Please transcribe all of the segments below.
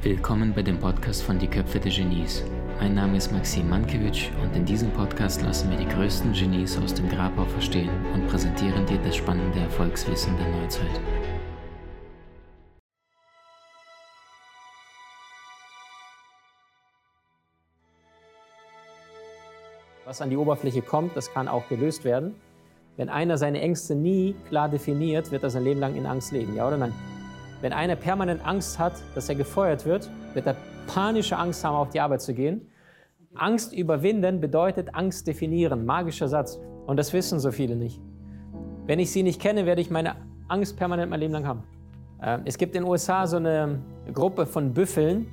Willkommen bei dem Podcast von Die Köpfe der Genies. Mein Name ist Maxim Mankewitsch und in diesem Podcast lassen wir die größten Genies aus dem Grabau verstehen und präsentieren dir das spannende Erfolgswissen der Neuzeit. Was an die Oberfläche kommt, das kann auch gelöst werden. Wenn einer seine Ängste nie klar definiert, wird er sein Leben lang in Angst leben, ja oder nein? Wenn einer permanent Angst hat, dass er gefeuert wird, wird er panische Angst haben, auf die Arbeit zu gehen. Angst überwinden bedeutet Angst definieren, magischer Satz. Und das wissen so viele nicht. Wenn ich sie nicht kenne, werde ich meine Angst permanent mein Leben lang haben. Ähm, es gibt in den USA so eine Gruppe von Büffeln,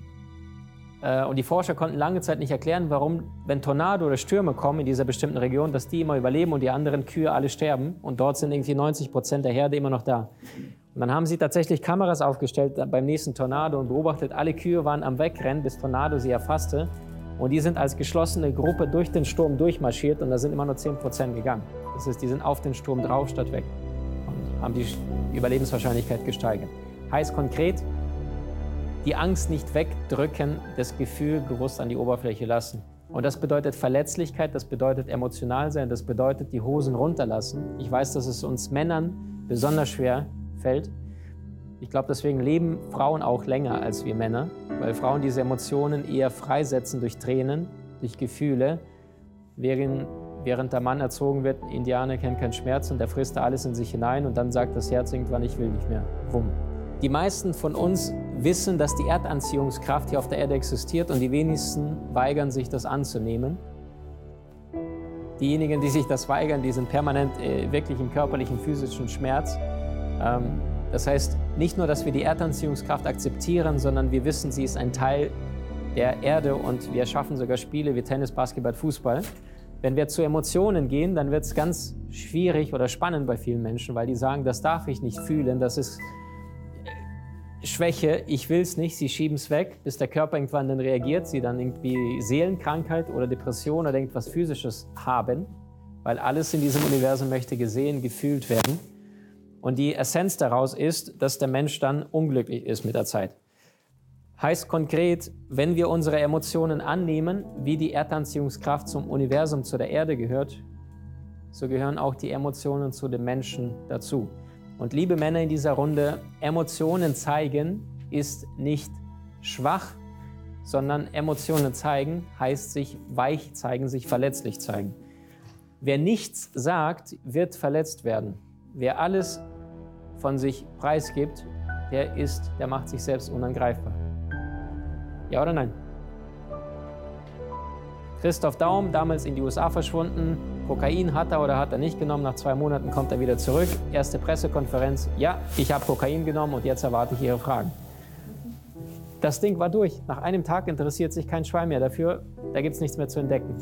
und die Forscher konnten lange Zeit nicht erklären, warum, wenn Tornado oder Stürme kommen in dieser bestimmten Region, dass die immer überleben und die anderen Kühe alle sterben. Und dort sind irgendwie 90 Prozent der Herde immer noch da. Und dann haben sie tatsächlich Kameras aufgestellt beim nächsten Tornado und beobachtet, alle Kühe waren am Wegrennen, bis Tornado sie erfasste. Und die sind als geschlossene Gruppe durch den Sturm durchmarschiert und da sind immer nur 10 Prozent gegangen. Das heißt, die sind auf den Sturm drauf statt weg und haben die Überlebenswahrscheinlichkeit gesteigert. Heißt konkret, die Angst nicht wegdrücken, das Gefühl bewusst an die Oberfläche lassen. Und das bedeutet Verletzlichkeit, das bedeutet emotional sein, das bedeutet die Hosen runterlassen. Ich weiß, dass es uns Männern besonders schwer fällt. Ich glaube, deswegen leben Frauen auch länger als wir Männer, weil Frauen diese Emotionen eher freisetzen durch Tränen, durch Gefühle, während, während der Mann erzogen wird, Indianer kennt keinen Schmerz und der frisst da alles in sich hinein und dann sagt das Herz irgendwann, ich will nicht mehr. Wumm. Die meisten von uns wissen, dass die Erdanziehungskraft hier auf der Erde existiert und die wenigsten weigern sich, das anzunehmen. Diejenigen, die sich das weigern, die sind permanent äh, wirklich im körperlichen, physischen Schmerz. Ähm, das heißt, nicht nur, dass wir die Erdanziehungskraft akzeptieren, sondern wir wissen, sie ist ein Teil der Erde und wir schaffen sogar Spiele wie Tennis, Basketball, Fußball. Wenn wir zu Emotionen gehen, dann wird es ganz schwierig oder spannend bei vielen Menschen, weil die sagen, das darf ich nicht fühlen, das ist Schwäche, ich will es nicht, sie schieben es weg, bis der Körper irgendwann dann reagiert, sie dann irgendwie Seelenkrankheit oder Depression oder irgendwas Physisches haben, weil alles in diesem Universum möchte gesehen, gefühlt werden. Und die Essenz daraus ist, dass der Mensch dann unglücklich ist mit der Zeit. Heißt konkret, wenn wir unsere Emotionen annehmen, wie die Erdanziehungskraft zum Universum, zu der Erde gehört, so gehören auch die Emotionen zu dem Menschen dazu. Und liebe Männer in dieser Runde, Emotionen zeigen ist nicht schwach, sondern Emotionen zeigen heißt sich weich zeigen, sich verletzlich zeigen. Wer nichts sagt, wird verletzt werden. Wer alles von sich preisgibt, der ist, der macht sich selbst unangreifbar. Ja oder nein? Christoph Daum, damals in die USA verschwunden, Kokain hat er oder hat er nicht genommen. Nach zwei Monaten kommt er wieder zurück. Erste Pressekonferenz. Ja, ich habe Kokain genommen und jetzt erwarte ich Ihre Fragen. Das Ding war durch. Nach einem Tag interessiert sich kein Schwein mehr dafür. Da gibt es nichts mehr zu entdecken.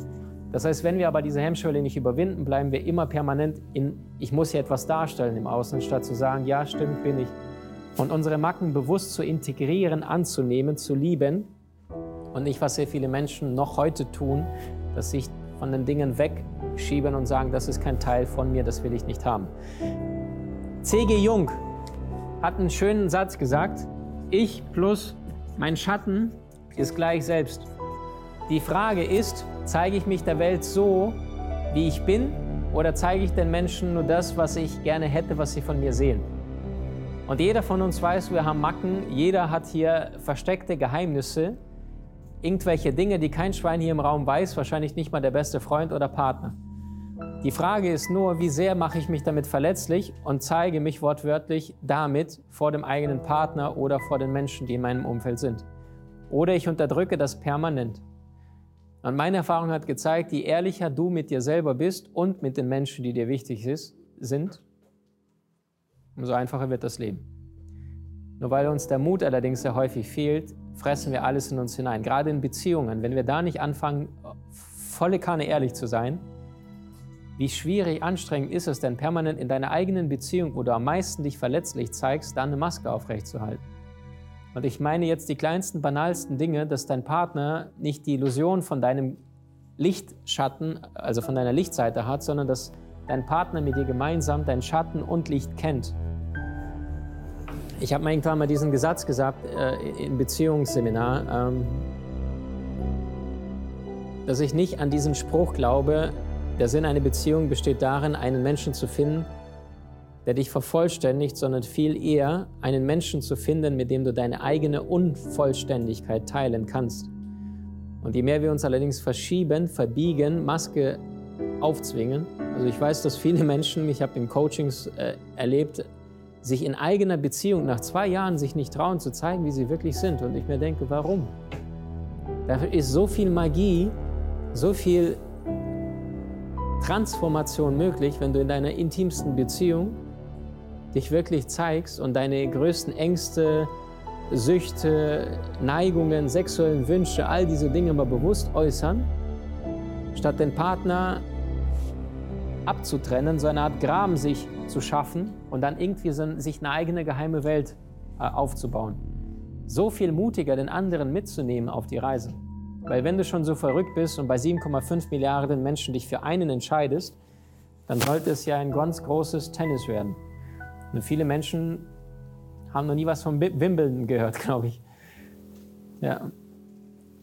Das heißt, wenn wir aber diese Hemmschwelle nicht überwinden, bleiben wir immer permanent in, ich muss hier etwas darstellen im Außen, statt zu sagen, ja, stimmt, bin ich. Und unsere Macken bewusst zu integrieren, anzunehmen, zu lieben. Und nicht, was sehr viele Menschen noch heute tun, dass sich von den Dingen wegschieben und sagen, das ist kein Teil von mir, das will ich nicht haben. C.G. Jung hat einen schönen Satz gesagt, ich plus mein Schatten ist gleich selbst. Die Frage ist, zeige ich mich der Welt so, wie ich bin, oder zeige ich den Menschen nur das, was ich gerne hätte, was sie von mir sehen? Und jeder von uns weiß, wir haben Macken, jeder hat hier versteckte Geheimnisse, irgendwelche Dinge, die kein Schwein hier im Raum weiß, wahrscheinlich nicht mal der beste Freund oder Partner. Die Frage ist nur, wie sehr mache ich mich damit verletzlich und zeige mich wortwörtlich damit vor dem eigenen Partner oder vor den Menschen, die in meinem Umfeld sind. Oder ich unterdrücke das permanent. Und meine Erfahrung hat gezeigt, je ehrlicher du mit dir selber bist und mit den Menschen, die dir wichtig sind, umso einfacher wird das Leben. Nur weil uns der Mut allerdings sehr häufig fehlt, fressen wir alles in uns hinein. Gerade in Beziehungen, wenn wir da nicht anfangen, volle Kanne ehrlich zu sein, wie schwierig, anstrengend ist es denn, permanent in deiner eigenen Beziehung, wo du am meisten dich verletzlich zeigst, dann eine Maske aufrechtzuerhalten? Und ich meine jetzt die kleinsten, banalsten Dinge, dass dein Partner nicht die Illusion von deinem Lichtschatten, also von deiner Lichtseite hat, sondern dass dein Partner mit dir gemeinsam dein Schatten und Licht kennt. Ich habe irgendwann mal diesen Gesatz gesagt äh, im Beziehungsseminar, ähm, dass ich nicht an diesen Spruch glaube, der Sinn einer Beziehung besteht darin, einen Menschen zu finden, der dich vervollständigt, sondern viel eher einen Menschen zu finden, mit dem du deine eigene Unvollständigkeit teilen kannst. Und je mehr wir uns allerdings verschieben, verbiegen, Maske aufzwingen, also ich weiß, dass viele Menschen, ich habe in Coachings äh, erlebt, sich in eigener Beziehung nach zwei Jahren sich nicht trauen zu zeigen, wie sie wirklich sind. Und ich mir denke, warum? Dafür ist so viel Magie, so viel Transformation möglich, wenn du in deiner intimsten Beziehung dich wirklich zeigst und deine größten Ängste, Süchte, Neigungen, sexuellen Wünsche, all diese Dinge mal bewusst äußern, statt den Partner abzutrennen, so eine Art Graben sich zu schaffen und dann irgendwie so, sich eine eigene geheime Welt äh, aufzubauen. So viel mutiger, den anderen mitzunehmen auf die Reise. Weil wenn du schon so verrückt bist und bei 7,5 Milliarden Menschen dich für einen entscheidest, dann sollte es ja ein ganz großes Tennis werden. Und viele Menschen haben noch nie was von Wimbledon gehört, glaube ich. Ja.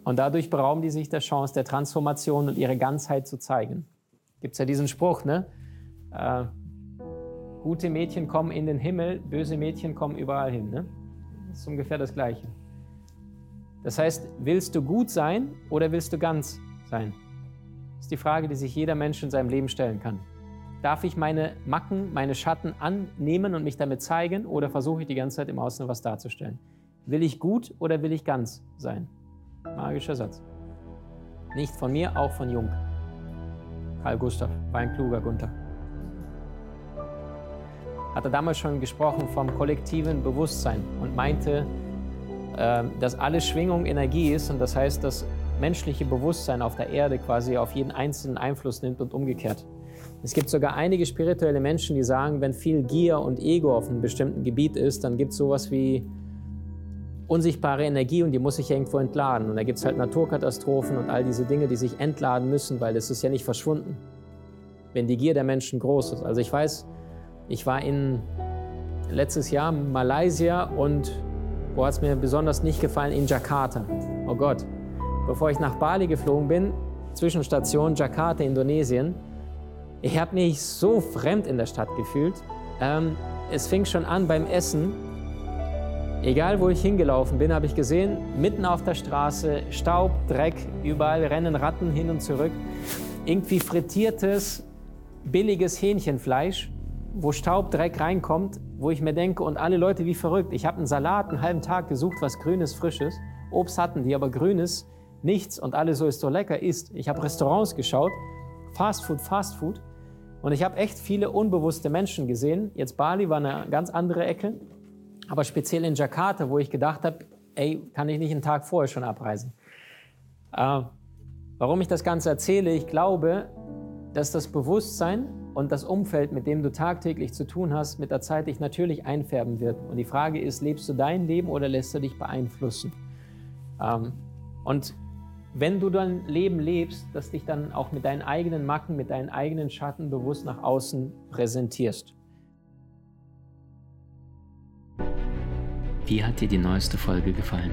Und dadurch berauben die sich der Chance der Transformation und ihre Ganzheit zu zeigen. Gibt es ja diesen Spruch, ne? Äh, gute Mädchen kommen in den Himmel, böse Mädchen kommen überall hin. Ne? Das ist ungefähr das Gleiche. Das heißt, willst du gut sein oder willst du ganz sein? Das ist die Frage, die sich jeder Mensch in seinem Leben stellen kann. Darf ich meine Macken, meine Schatten annehmen und mich damit zeigen oder versuche ich die ganze Zeit im Außen was darzustellen? Will ich gut oder will ich ganz sein? Magischer Satz. Nicht von mir, auch von Jung. Karl Gustav war ein kluger Gunther. Hat er damals schon gesprochen vom kollektiven Bewusstsein und meinte, ähm, dass alle Schwingung Energie ist und das heißt, dass menschliche Bewusstsein auf der Erde quasi auf jeden einzelnen Einfluss nimmt und umgekehrt. Es gibt sogar einige spirituelle Menschen, die sagen, wenn viel Gier und Ego auf einem bestimmten Gebiet ist, dann gibt es sowas wie unsichtbare Energie und die muss sich irgendwo entladen. Und da gibt es halt Naturkatastrophen und all diese Dinge, die sich entladen müssen, weil es ist ja nicht verschwunden, wenn die Gier der Menschen groß ist. Also ich weiß, ich war in letztes Jahr in Malaysia und wo hat es mir besonders nicht gefallen? In Jakarta. Oh Gott. Bevor ich nach Bali geflogen bin, Zwischenstation Jakarta, Indonesien, ich habe mich so fremd in der Stadt gefühlt. Ähm, es fing schon an beim Essen. Egal, wo ich hingelaufen bin, habe ich gesehen, mitten auf der Straße, Staub, Dreck, überall rennen Ratten hin und zurück. Irgendwie frittiertes, billiges Hähnchenfleisch, wo Staub, Dreck reinkommt, wo ich mir denke, und alle Leute wie verrückt. Ich habe einen Salat einen halben Tag gesucht, was Grünes, Frisches. Obst hatten die, aber Grünes, nichts. Und alles so ist so lecker, ist. Ich habe Restaurants geschaut, Fast Food, Fast Food. Und ich habe echt viele unbewusste Menschen gesehen. Jetzt Bali war eine ganz andere Ecke. Aber speziell in Jakarta, wo ich gedacht habe, ey, kann ich nicht einen Tag vorher schon abreisen. Äh, warum ich das Ganze erzähle, ich glaube, dass das Bewusstsein und das Umfeld, mit dem du tagtäglich zu tun hast, mit der Zeit dich natürlich einfärben wird. Und die Frage ist, lebst du dein Leben oder lässt du dich beeinflussen? Ähm, und wenn du dein Leben lebst, dass dich dann auch mit deinen eigenen Macken, mit deinen eigenen Schatten bewusst nach außen präsentierst. Wie hat dir die neueste Folge gefallen?